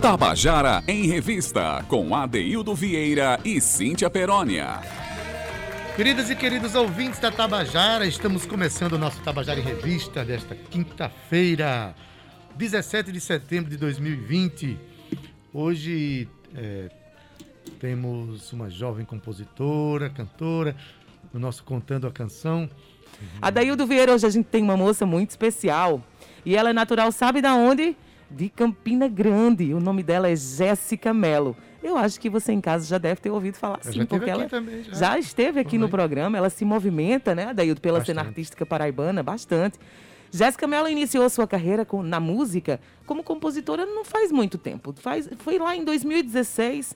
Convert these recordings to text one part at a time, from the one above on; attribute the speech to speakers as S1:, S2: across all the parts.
S1: Tabajara em Revista, com Adeildo Vieira e Cíntia Perónia.
S2: Queridas e queridos ouvintes da Tabajara, estamos começando o nosso Tabajara em Revista desta quinta-feira, 17 de setembro de 2020. Hoje é, temos uma jovem compositora, cantora, no nosso Contando a Canção.
S3: Adaildo Vieira, hoje a gente tem uma moça muito especial. E ela é natural, sabe da onde? De Campina Grande. O nome dela é Jéssica Melo. Eu acho que você em casa já deve ter ouvido falar sim, porque ela
S2: também, já.
S3: já. esteve aqui uhum. no programa. Ela se movimenta, né, Adaildo, pela bastante. cena artística paraibana, bastante. Jéssica Mello iniciou sua carreira com, na música como compositora não faz muito tempo. Faz, foi lá em 2016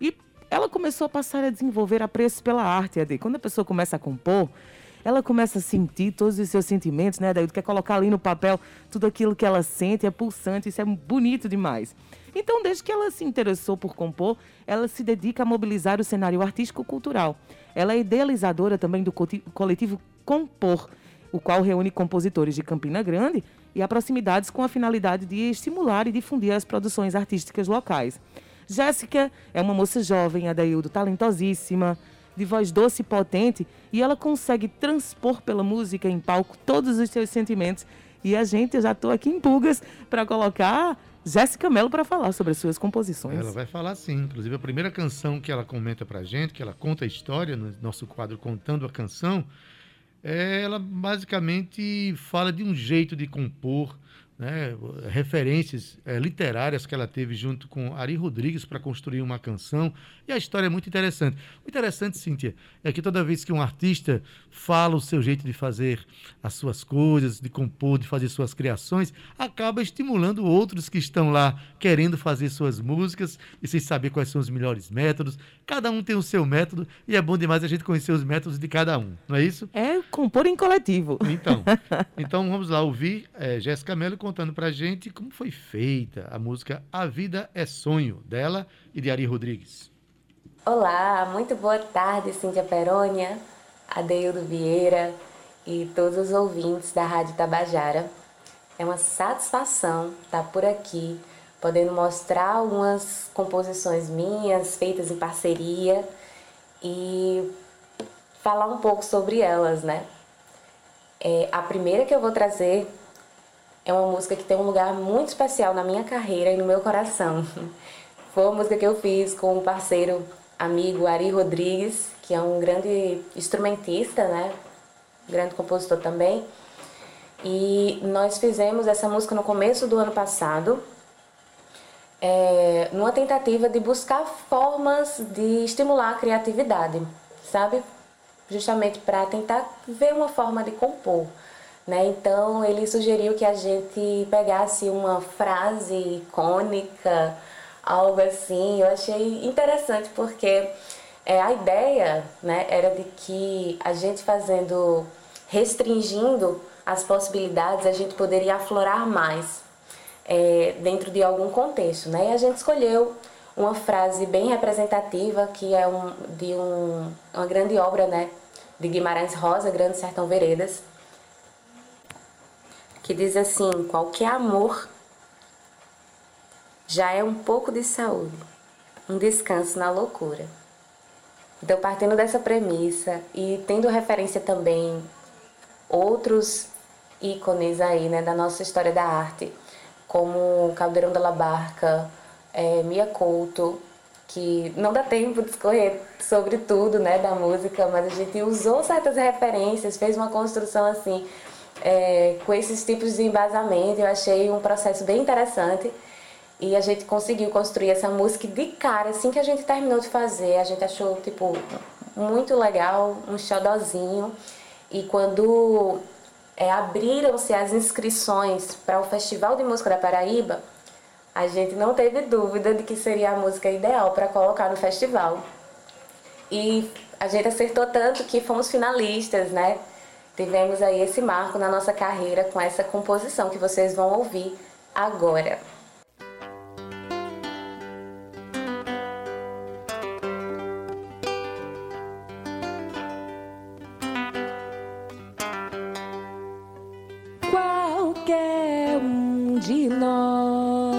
S3: e ela começou a passar a desenvolver apreço pela arte, Ade. Quando a pessoa começa a compor, ela começa a sentir todos os seus sentimentos, né, Daí quer colocar ali no papel tudo aquilo que ela sente, é pulsante, isso é bonito demais. Então, desde que ela se interessou por compor, ela se dedica a mobilizar o cenário artístico-cultural. Ela é idealizadora também do coletivo Compor, o qual reúne compositores de Campina Grande e a proximidades com a finalidade de estimular e difundir as produções artísticas locais. Jéssica é uma moça jovem, Adaildo, talentosíssima, de voz doce e potente, e ela consegue transpor pela música em palco todos os seus sentimentos. E a gente, eu já estou aqui em pulgas para colocar Jéssica Mello para falar sobre as suas composições.
S2: Ela vai falar sim. Inclusive, a primeira canção que ela comenta para a gente, que ela conta a história no nosso quadro Contando a Canção, é, ela basicamente fala de um jeito de compor, né, referências é, literárias que ela teve junto com Ari Rodrigues para construir uma canção. E a história é muito interessante. O interessante, Cíntia, é que toda vez que um artista fala o seu jeito de fazer as suas coisas, de compor, de fazer suas criações, acaba estimulando outros que estão lá querendo fazer suas músicas e sem saber quais são os melhores métodos. Cada um tem o seu método e é bom demais a gente conhecer os métodos de cada um, não é isso?
S3: É compor em coletivo.
S2: Então, então vamos lá ouvir é, Jéssica Mello contando pra gente como foi feita a música A Vida é Sonho, dela e de Ari Rodrigues.
S4: Olá, muito boa tarde, Cíntia Perônia, Adeildo Vieira e todos os ouvintes da Rádio Tabajara. É uma satisfação estar por aqui, podendo mostrar algumas composições minhas feitas em parceria e falar um pouco sobre elas, né? É, a primeira que eu vou trazer é uma música que tem um lugar muito especial na minha carreira e no meu coração. Foi uma música que eu fiz com um parceiro amigo Ari Rodrigues, que é um grande instrumentista, né? Grande compositor também. E nós fizemos essa música no começo do ano passado, é, numa tentativa de buscar formas de estimular a criatividade, sabe? Justamente para tentar ver uma forma de compor. Né? Então ele sugeriu que a gente pegasse uma frase icônica, algo assim. Eu achei interessante porque é, a ideia né, era de que a gente fazendo, restringindo as possibilidades, a gente poderia aflorar mais é, dentro de algum contexto. Né? E a gente escolheu uma frase bem representativa que é um, de um, uma grande obra né, de Guimarães Rosa, Grande Sertão Veredas, que diz assim: qualquer amor já é um pouco de saúde, um descanso na loucura. Então, partindo dessa premissa e tendo referência também outros ícones aí, né, da nossa história da arte, como Caldeirão da La Barca, é, Mia Couto, que não dá tempo de escorrer sobre tudo, né, da música, mas a gente usou certas referências, fez uma construção assim é, com esses tipos de embasamento. Eu achei um processo bem interessante. E a gente conseguiu construir essa música de cara, assim que a gente terminou de fazer. A gente achou, tipo, muito legal, um xodozinho. E quando é, abriram-se as inscrições para o Festival de Música da Paraíba, a gente não teve dúvida de que seria a música ideal para colocar no festival. E a gente acertou tanto que fomos finalistas, né? Tivemos aí esse marco na nossa carreira com essa composição que vocês vão ouvir agora.
S5: Qualquer um de nós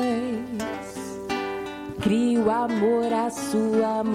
S4: Crie o amor à sua maneira.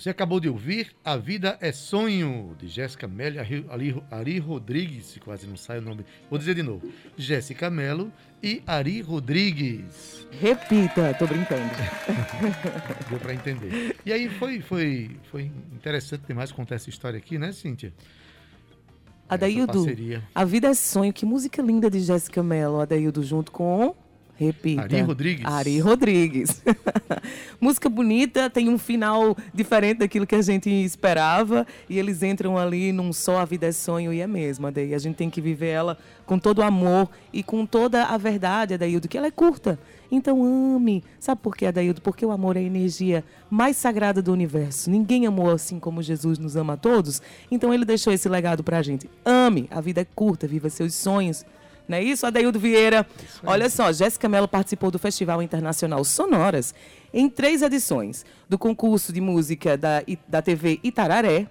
S2: Você acabou de ouvir A Vida é Sonho, de Jéssica Mello e Ari, Ari- Ari Rodrigues, quase não sai o nome. Vou dizer de novo. Jéssica Mello e Ari Rodrigues.
S3: Repita, tô brincando.
S2: Deu para entender. E aí foi, foi, foi interessante demais contar essa história aqui, né, Cíntia?
S3: Adaildo. A Vida é Sonho, que música linda de Jéssica Mello, Adaildo, junto com. Repita.
S2: Ari Rodrigues.
S3: Ari Rodrigues. música bonita, tem um final diferente daquilo que a gente esperava. E eles entram ali num só A Vida é Sonho e é mesmo, Adaí. A gente tem que viver ela com todo o amor e com toda a verdade, Adaildo, que ela é curta. Então ame. Sabe por quê, Adaildo? Porque o amor é a energia mais sagrada do universo. Ninguém amou assim como Jesus nos ama a todos. Então ele deixou esse legado pra gente. Ame. A vida é curta, viva seus sonhos. Não é isso, Adaildo Vieira? Olha só, Jéssica Mello participou do Festival Internacional Sonoras em três edições do concurso de música da, da TV Itararé,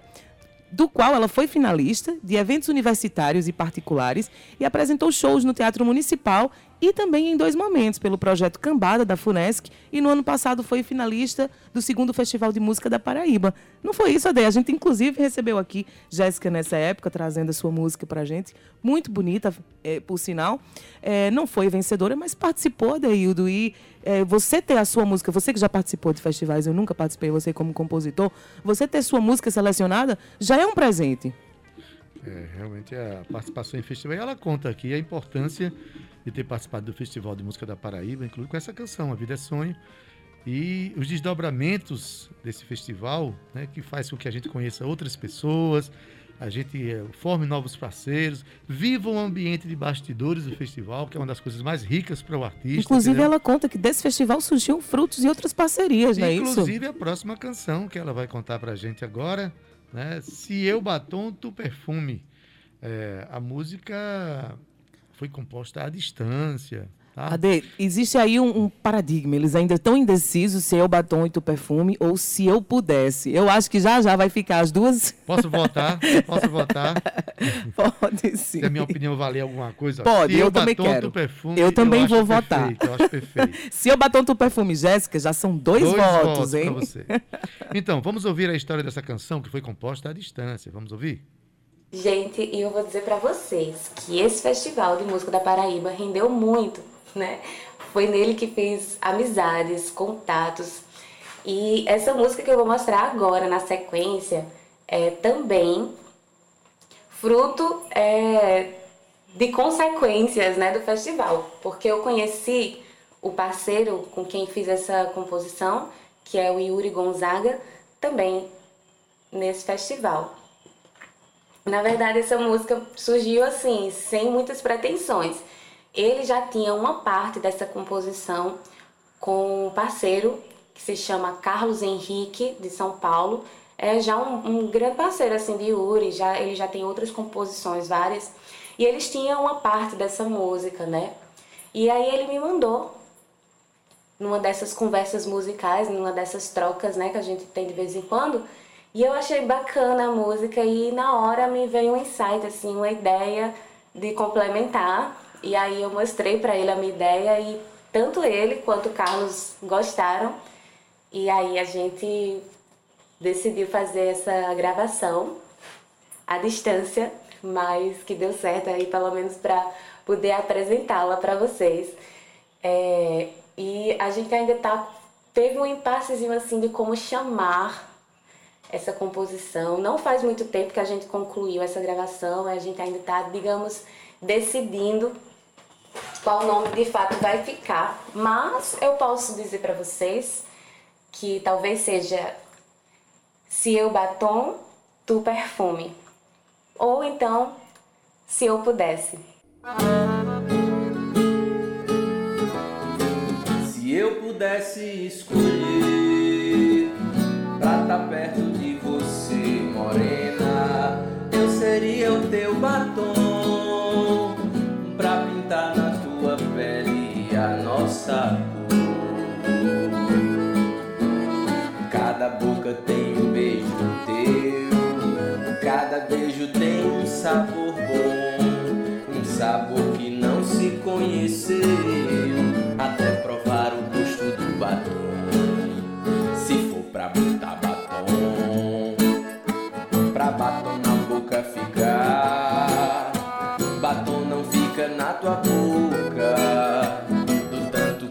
S3: do qual ela foi finalista de eventos universitários e particulares e apresentou shows no Teatro Municipal e também em dois momentos pelo projeto Cambada da Funesc e no ano passado foi finalista do segundo Festival de Música da Paraíba. Não foi isso, Ade? A gente inclusive recebeu aqui Jéssica nessa época trazendo a sua música pra gente, muito bonita, eh, por sinal. Eh, não foi vencedora, mas participou, Adeildo, e eh, você ter a sua música, você que já participou de festivais, eu nunca participei, você como compositor, você ter sua música selecionada já é um presente.
S2: É, realmente a participação em festival. E ela conta aqui a importância de ter participado do Festival de Música da Paraíba, inclusive com essa canção, A Vida é Sonho. E os desdobramentos desse festival, né, que faz com que a gente conheça outras pessoas, a gente eh, forme novos parceiros, viva o ambiente de bastidores do festival, que é uma das coisas mais ricas para o artista.
S3: Inclusive,
S2: entendeu?
S3: ela conta que desse festival surgiam frutos e outras parcerias, não é isso?
S2: Inclusive a próxima canção que ela vai contar pra gente agora, né? Se eu batom, tu perfume. É, a música foi composta à distância. Tá?
S3: Ade, existe aí um, um paradigma. Eles ainda estão indecisos se eu batom e tu perfume ou se eu pudesse. Eu acho que já já vai ficar as duas.
S2: Posso votar? Posso votar?
S3: Pode sim.
S2: Se a minha opinião valer alguma coisa?
S3: Pode,
S2: Se
S3: eu
S2: eu
S3: também
S2: batom,
S3: quero.
S2: perfume,
S3: Eu também
S2: acho
S3: vou votar.
S2: perfeito, Eu acho perfeito.
S3: Se eu batom tu perfume, Jéssica, já são dois, votos, hein?
S2: pra você. Então, vamos ouvir a história dessa canção que foi composta à distância. Vamos ouvir?
S4: Gente, e eu vou dizer pra vocês que esse festival de música da Paraíba rendeu muito, né? Foi nele que fiz amizades, contatos. E essa música que eu vou mostrar agora na sequência é também fruto é, de consequências né, do festival, porque eu conheci o parceiro com quem fiz essa composição, que é o Yuri Gonzaga, também nesse festival. Na verdade, essa música surgiu assim, sem muitas pretensões. Ele já tinha uma parte dessa composição com um parceiro que se chama Carlos Henrique, de São Paulo. É já um, um grande parceiro assim de Yuri, já, ele já tem outras composições várias. E eles tinham uma parte dessa música, né? E aí ele me mandou numa dessas conversas musicais, numa dessas trocas, né, que a gente tem de vez em quando. E eu achei bacana a música e na hora me veio um insight, assim, uma ideia de complementar. E aí eu mostrei para ele a minha ideia e tanto ele quanto o Carlos gostaram. E aí a gente decidiu fazer essa gravação à distância, mas que deu certo aí pelo menos para poder apresentá-la para vocês. É, e a gente ainda tá teve um impassezinho assim de como chamar essa composição. Não faz muito tempo que a gente concluiu essa gravação, a gente ainda está, digamos, decidindo qual nome de fato vai ficar. Mas eu posso dizer para vocês que talvez seja Se eu batom, tu perfume. Ou então, se eu pudesse.
S6: pudesse escolher pra estar tá perto de você, morena, eu seria o teu Cada boca tem um beijo teu, cada beijo tem um sabor bom, um sabor que não se conheceu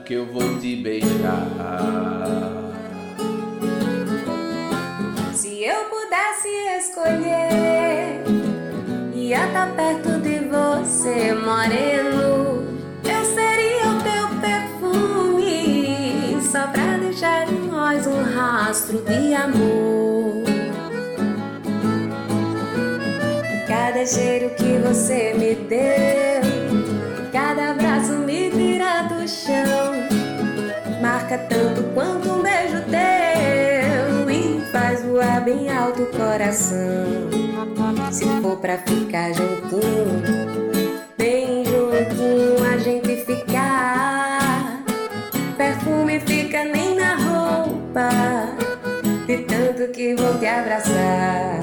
S6: que eu vou te beijar.
S4: Se eu pudesse escolher, ia estar tá perto de você, moreno. Eu seria o teu só pra deixar em nós um rastro de amor. Cada cheiro que você me deu, marca tanto quanto um beijo teu e faz voar bem alto o coração. Se for pra ficar juntinho, bem juntinho a gente ficar perfume fica nem na roupa, de tanto que vou te abraçar.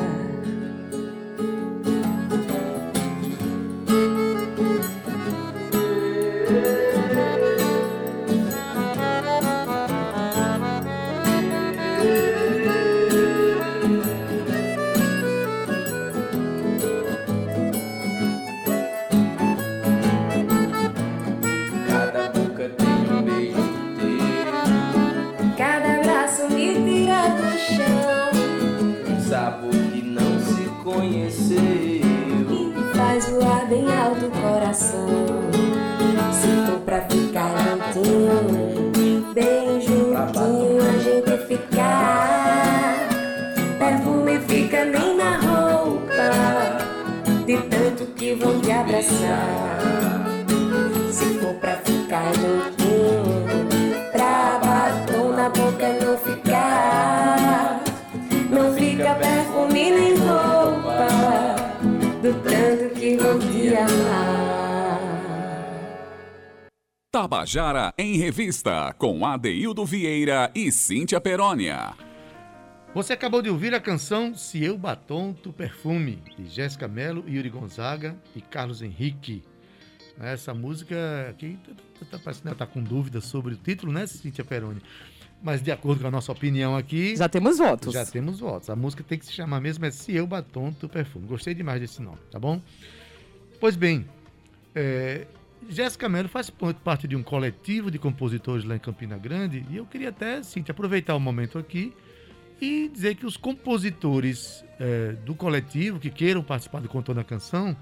S4: Que vão te amar.
S1: Tabajara em Revista, com Adeildo Vieira e Cíntia Perónia.
S2: Você acabou de ouvir a canção Se Eu Batom, Tu Perfume, de Jéssica Mello, Yuri Gonzaga e Carlos Henrique. Essa música aqui tá, tá, parecendo tá com dúvidas sobre o título, né, Cíntia Peroni? Mas de acordo com a nossa opinião aqui.
S3: Já temos votos.
S2: Já temos votos. A música tem que se chamar mesmo é Se Eu Batom, Perfume. Gostei demais desse nome, tá bom? Pois bem, é, Jéssica Mello faz parte de um coletivo de compositores lá em Campina Grande e eu queria até, sim, aproveitar o momento aqui E dizer que os compositores é, do coletivo que queiram participar do Contando a Canção,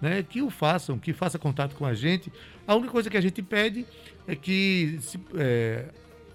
S2: né, que o façam, que façam contato com a gente. A única coisa que a gente pede é que se, é,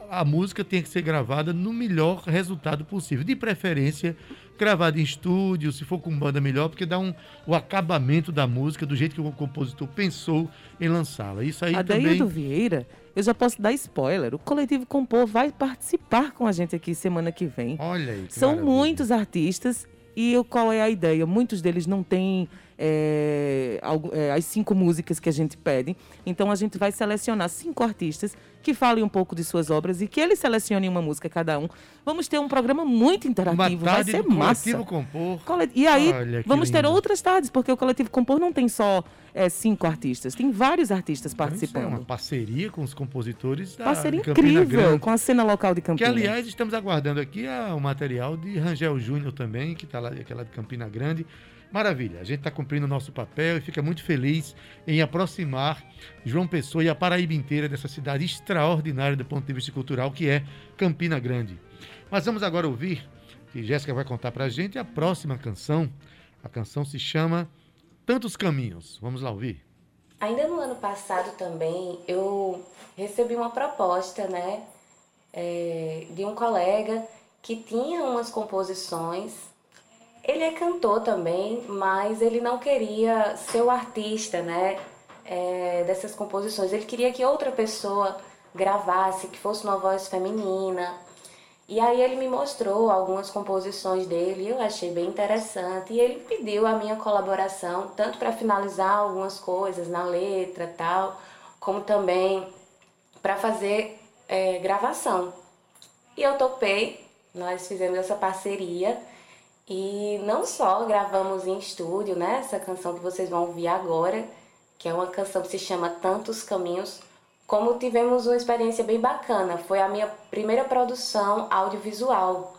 S2: a música tenha que ser gravada no melhor resultado possível. De preferência, gravada em estúdio, se for com banda melhor, porque dá um, o acabamento da música do jeito que o compositor pensou em lançá-la. Isso aí
S3: Adaildo
S2: também...
S3: Vieira, eu já posso dar spoiler. O Coletivo Compor vai participar com a gente aqui semana que vem.
S2: Olha aí.
S3: São
S2: maravilha.
S3: muitos artistas e qual é a ideia? Muitos deles não têm é, é, as cinco músicas que a gente pede. Então a gente vai selecionar cinco artistas que falem um pouco de suas obras e que eles selecionem uma música cada um. Vamos ter um programa muito interativo, vai ser massa.
S2: Coletivo Compor.
S3: Cole- E aí,
S2: que
S3: vamos ter outras tardes, porque o Coletivo Compor não tem só é, cinco artistas, tem vários artistas
S2: Então, é
S3: participando.
S2: uma parceria com os compositores da
S3: Parceria
S2: Campina
S3: incrível
S2: Grande.
S3: com a cena local de
S2: Que,
S3: Campinas.
S2: aliás, estamos aguardando aqui a- o material de Rangel Júnior também, que está lá, que é lá de Campina Grande. Maravilha, a gente está cumprindo o nosso papel e fica muito feliz em aproximar João Pessoa e a Paraíba inteira dessa cidade extraordinária do ponto de vista cultural que é Campina Grande. Mas vamos agora ouvir, que Jéssica vai contar para a gente, a próxima canção. A canção se chama Tantos Caminhos. Vamos lá ouvir.
S4: Ainda no ano passado também eu recebi uma proposta, né, é, de um colega que tinha umas composições. Ele é cantor também, mas ele não queria ser o artista, né, é, dessas composições. Ele queria que outra pessoa gravasse, que fosse uma voz feminina. E aí ele me mostrou algumas composições dele, eu achei bem interessante. E ele pediu a minha colaboração, tanto para finalizar algumas coisas na letra tal, como também para fazer é, gravação. E eu topei, nós fizemos essa parceria. E não só gravamos em estúdio, né? Essa canção que vocês vão ouvir agora, que é uma canção que se chama Tantos Caminhos, como tivemos uma experiência bem bacana. Foi a minha primeira produção audiovisual.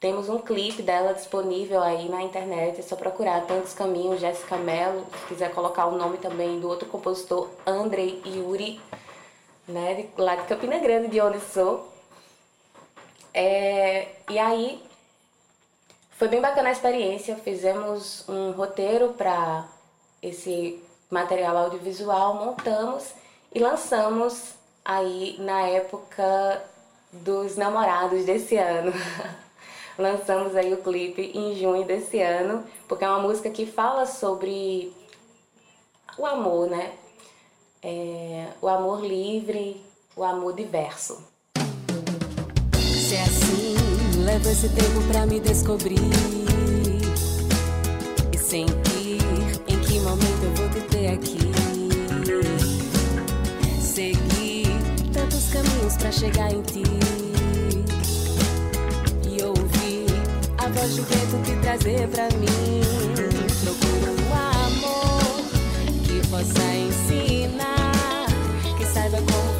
S4: Temos um clipe dela disponível aí na internet, é só procurar Tantos Caminhos, Jéssica Mello, se quiser colocar o nome também do outro compositor, Andrei Yuri, né, lá de Campina Grande, de onde sou. É, e aí, foi bem bacana a experiência, fizemos um roteiro para esse material audiovisual, montamos e lançamos aí na época dos namorados desse ano. lançamos aí o clipe em junho desse ano, porque é uma música que fala sobre o amor, né? É, o amor livre, o amor diverso.
S7: Se é assim, leva esse tempo pra me descobrir e sentir em que momento eu vou te ter aqui. Seguir tantos caminhos pra chegar em ti e ouvir a voz do vento te trazer pra mim. Procuro um amor que possa ensinar, que saiba como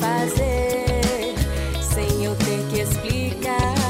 S7: fazer, sem eu ter que explicar.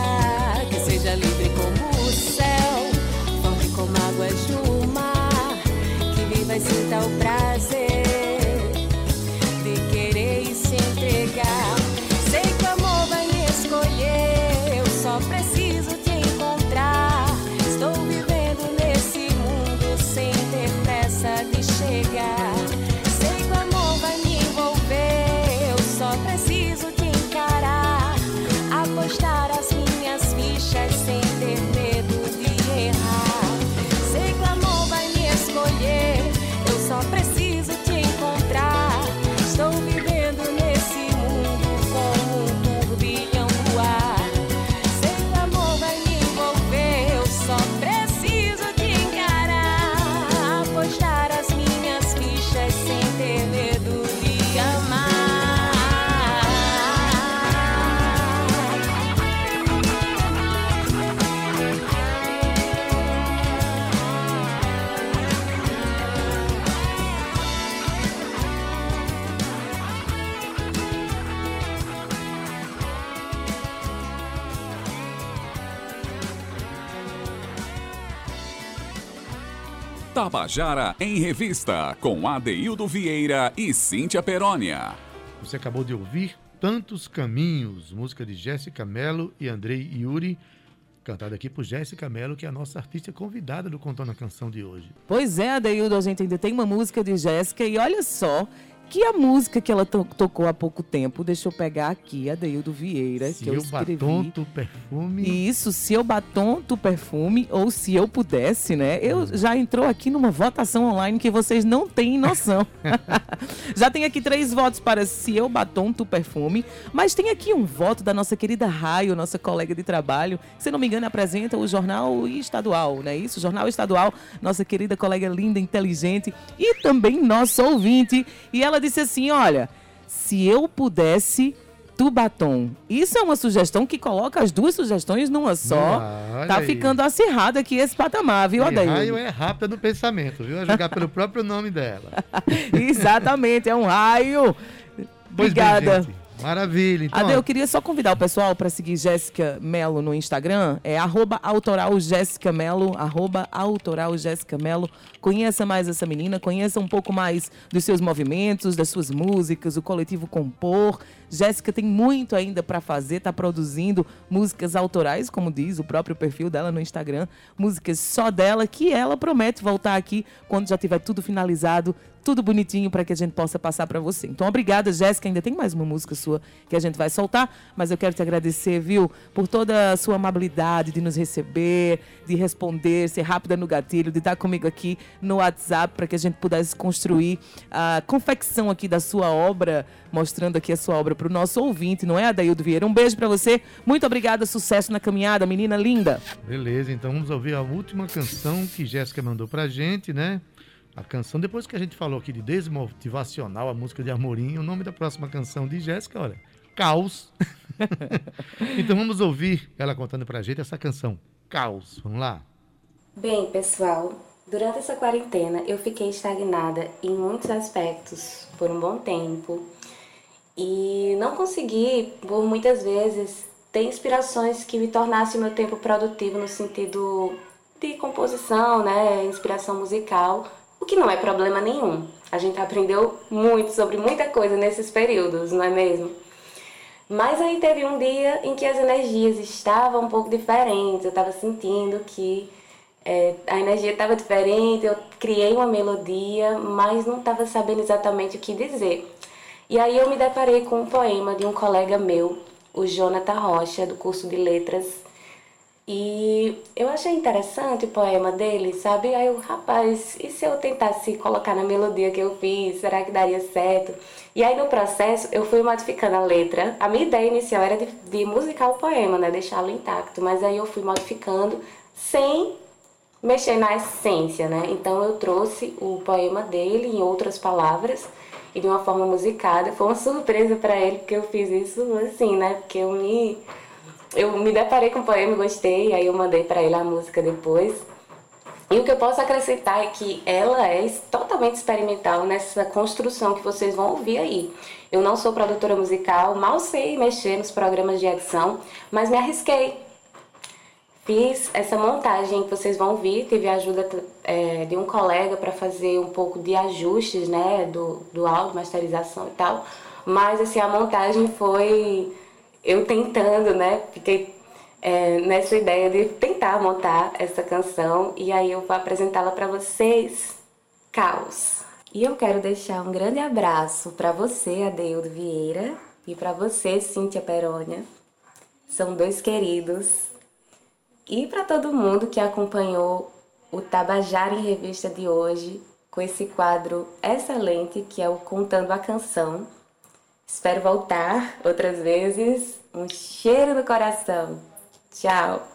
S1: Tabajara em Revista, com Adeildo Vieira e Cíntia Perónia.
S2: Você acabou de ouvir Tantos Caminhos, música de Jéssica Mello e Andrei Yuri, cantada aqui por Jéssica Mello, que é a nossa artista convidada do Contando a Canção de hoje.
S3: Pois é, Adeildo, a gente ainda tem uma música de Jéssica e olha só que a música que ela to- tocou há pouco tempo, deixa eu pegar aqui, Adeildo Vieira,
S2: Se
S3: que eu
S2: eu
S3: escrevi.
S2: batom, tu perfume.
S3: Isso, se eu batom, tu perfume, ou se eu pudesse, né? Eu já entrou aqui numa votação online que vocês não têm noção. já tem aqui três votos para se eu batom, tu perfume, mas tem aqui um voto da nossa querida Raio, nossa colega de trabalho, que, se não me engano, apresenta o Jornal Estadual, não é isso? Jornal Estadual, nossa querida colega linda, inteligente e também nosso ouvinte. E ela disse assim: olha, se eu pudesse tu batom. Isso é uma sugestão que coloca as duas sugestões numa só.
S2: Ah,
S3: tá
S2: aí.
S3: ficando acirrado aqui esse patamar, viu, Adair?
S2: raio é rápida no pensamento, viu? A jogar pelo próprio nome dela.
S3: Exatamente, é um raio.
S2: Pois bem,
S3: Obrigada.
S2: gente. Maravilha. Então,
S3: Ade,
S2: ó,
S3: eu queria só convidar o pessoal para seguir Jéssica Melo no Instagram, é arroba autoral Jéssica Melo, arroba autoral Jéssica Melo. Conheça mais essa menina, conheça um pouco mais dos seus movimentos, das suas músicas, o coletivo Compor. Jéssica tem muito ainda para fazer, está produzindo músicas autorais, como diz o próprio perfil dela no Instagram, músicas só dela, que ela promete voltar aqui quando já tiver tudo finalizado, tudo bonitinho para que a gente possa passar para você. Então, obrigada, Jéssica. Ainda tem mais uma música sua que a gente vai soltar, mas eu quero te agradecer, viu, por toda a sua amabilidade de nos receber, de responder, ser rápida no gatilho, de estar comigo aqui no WhatsApp para que a gente pudesse construir a confecção aqui da sua obra, mostrando aqui a sua obra para o nosso ouvinte, não é, Adaildo Vieira? Um beijo para você. Muito obrigada, sucesso na caminhada, menina linda.
S2: Beleza, então vamos ouvir a última canção que Jéssica mandou pra gente, né? A canção, depois que a gente falou aqui de desmotivacional, a música de Amorim, o nome da próxima canção de Jéssica, olha, Caos. então vamos ouvir ela contando pra gente essa canção, Caos. Vamos lá.
S4: Bem, pessoal, durante essa quarentena eu fiquei estagnada em muitos aspectos por um bom tempo e não consegui, por muitas vezes, ter inspirações que me tornassem meu tempo produtivo no sentido de composição, né, inspiração musical, o que não é problema nenhum. A gente aprendeu muito sobre muita coisa nesses períodos, não é mesmo? Mas aí teve um dia em que as energias estavam um pouco diferentes, eu estava sentindo que é, a energia estava diferente, eu criei uma melodia, mas não estava sabendo exatamente o que dizer. E aí eu me deparei com um poema de um colega meu, o Jonathan Rocha, do curso de letras. E eu achei interessante o poema dele, sabe? Aí eu, rapaz, e se eu tentasse colocar na melodia que eu fiz, será que daria certo? E aí no processo eu fui modificando a letra. A minha ideia inicial era de, de musicar o poema, né? Deixá-lo intacto. Mas aí eu fui modificando sem mexer na essência, né? Então eu trouxe o poema dele em outras palavras e de uma forma musicada. Foi uma surpresa para ele porque eu fiz isso assim, né? Porque eu me eu me deparei com o poema gostei, aí eu mandei para ele a música depois. E o que eu posso acrescentar é que ela é totalmente experimental nessa construção que vocês vão ouvir aí. Eu não sou produtora musical, mal sei mexer nos programas de edição, mas me arrisquei. Fiz essa montagem que vocês vão ouvir, tive a ajuda é, de um colega para fazer um pouco de ajustes né, do, do áudio, masterização e tal. Mas assim, a montagem foi eu tentando, né? Fiquei é, nessa ideia de tentar montar essa canção e aí eu vou apresentá-la para vocês. Caos. E eu quero deixar um grande abraço para você, Adeildo Vieira, e para você, Cíntia Perônia. São dois queridos. E para todo mundo que acompanhou o Tabajara em Revista de hoje, com esse quadro excelente que é o Contando a Canção. Espero voltar outras vezes. Um cheiro no coração. Tchau!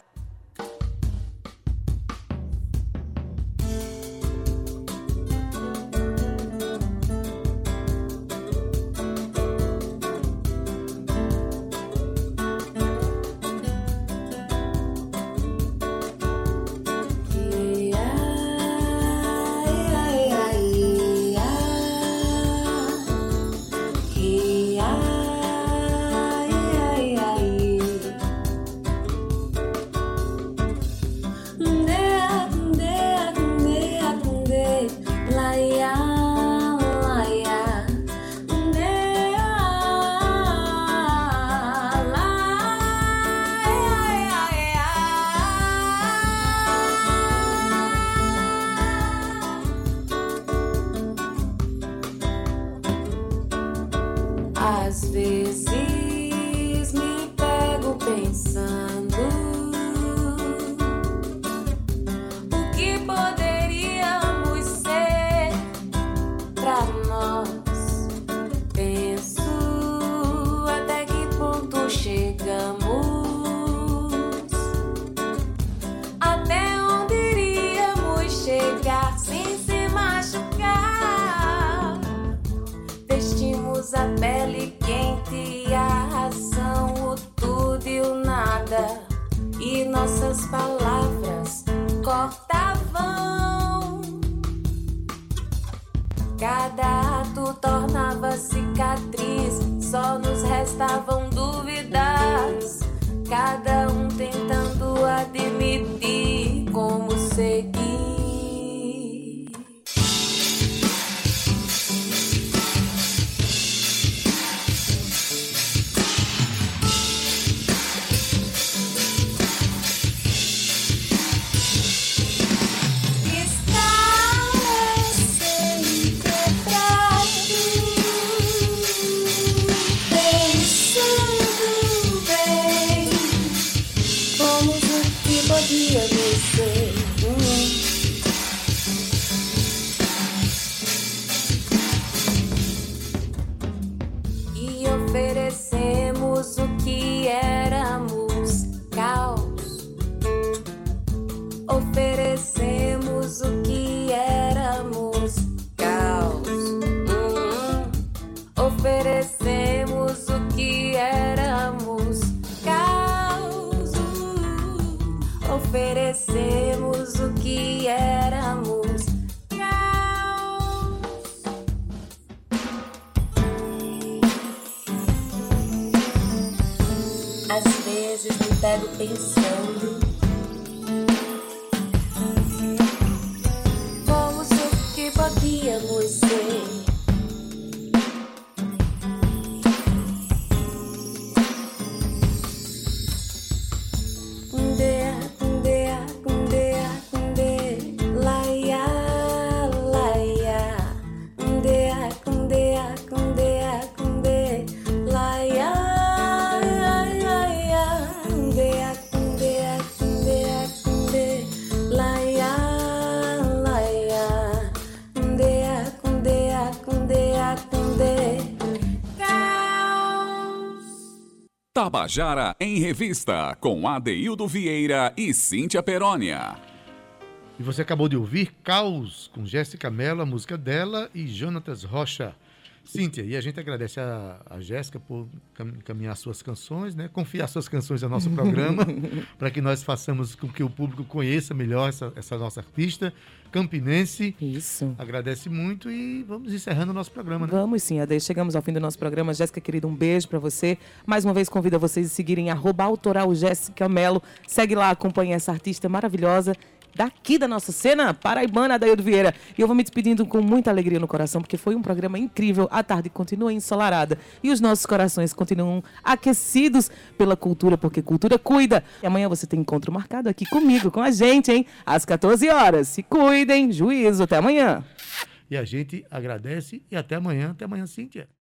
S4: Às vezes oferecemos o que éramos. Às vezes me pego pensando
S1: Tabajara em Revista, com Adeildo Vieira e Cíntia Perónia.
S2: E você acabou de ouvir Caos, com Jéssica Mello, a música dela, e Jonatas Rocha. Cíntia, e a gente agradece a, a Jéssica por cam- encaminhar suas canções, né? confiar suas canções ao nosso programa, para que nós façamos com que o público conheça melhor essa, essa nossa artista campinense.
S3: Isso.
S2: Agradece muito e vamos encerrando o nosso programa, né?
S3: Vamos sim, Ade. Chegamos ao fim do nosso programa. Jéssica, querida, um beijo pra você. Mais uma vez convido a vocês a seguirem arroba autoral Jéssica Melo. Segue lá, acompanhe essa artista maravilhosa daqui da nossa cena paraibana, Adaildo Vieira. E eu vou me despedindo com muita alegria no coração, porque foi um programa incrível. A tarde continua ensolarada e os nossos corações continuam aquecidos pela cultura, porque cultura cuida. E amanhã você tem encontro marcado aqui comigo, com a gente, hein? Às 14 horas. Se cuidem, juízo. Até amanhã.
S2: E a gente agradece e até amanhã. Até amanhã, Cíntia.